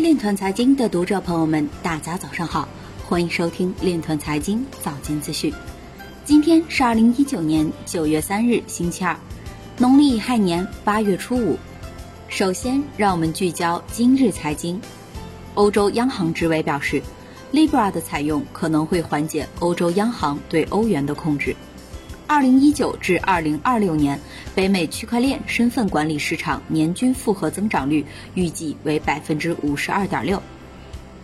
链团财经的读者朋友们，大家早上好，欢迎收听链团财经早间资讯。今天是二零一九年九月三日，星期二，农历亥年八月初五。首先，让我们聚焦今日财经。欧洲央行执委表示，Libra 的采用可能会缓解欧洲央行对欧元的控制。二零一九至二零二六年，北美区块链身份管理市场年均复合增长率预计为百分之五十二点六。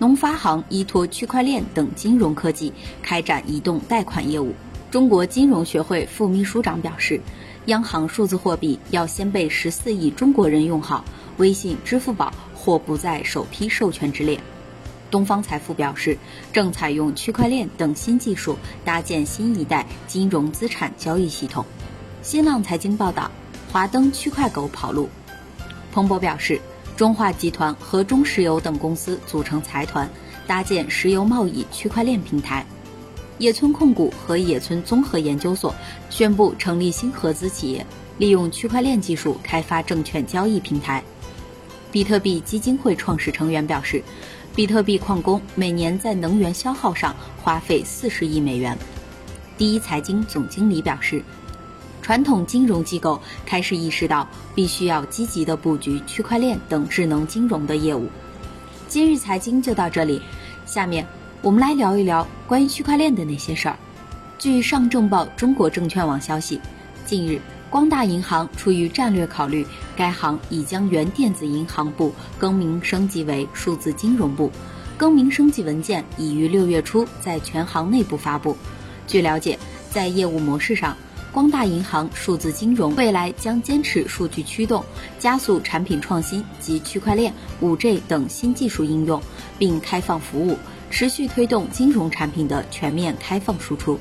农发行依托区块链等金融科技开展移动贷款业务。中国金融学会副秘书长表示，央行数字货币要先被十四亿中国人用好，微信、支付宝或不在首批授权之列。东方财富表示，正采用区块链等新技术搭建新一代金融资产交易系统。新浪财经报道，华登区块狗跑路。彭博表示，中化集团和中石油等公司组成财团，搭建石油贸易区块链平台。野村控股和野村综合研究所宣布成立新合资企业，利用区块链技术开发证券交易平台。比特币基金会创始成员表示。比特币矿工每年在能源消耗上花费四十亿美元。第一财经总经理表示，传统金融机构开始意识到必须要积极的布局区块链等智能金融的业务。今日财经就到这里，下面我们来聊一聊关于区块链的那些事儿。据上证报中国证券网消息，近日。光大银行出于战略考虑，该行已将原电子银行部更名升级为数字金融部。更名升级文件已于六月初在全行内部发布。据了解，在业务模式上，光大银行数字金融未来将坚持数据驱动，加速产品创新及区块链、五 G 等新技术应用，并开放服务，持续推动金融产品的全面开放输出。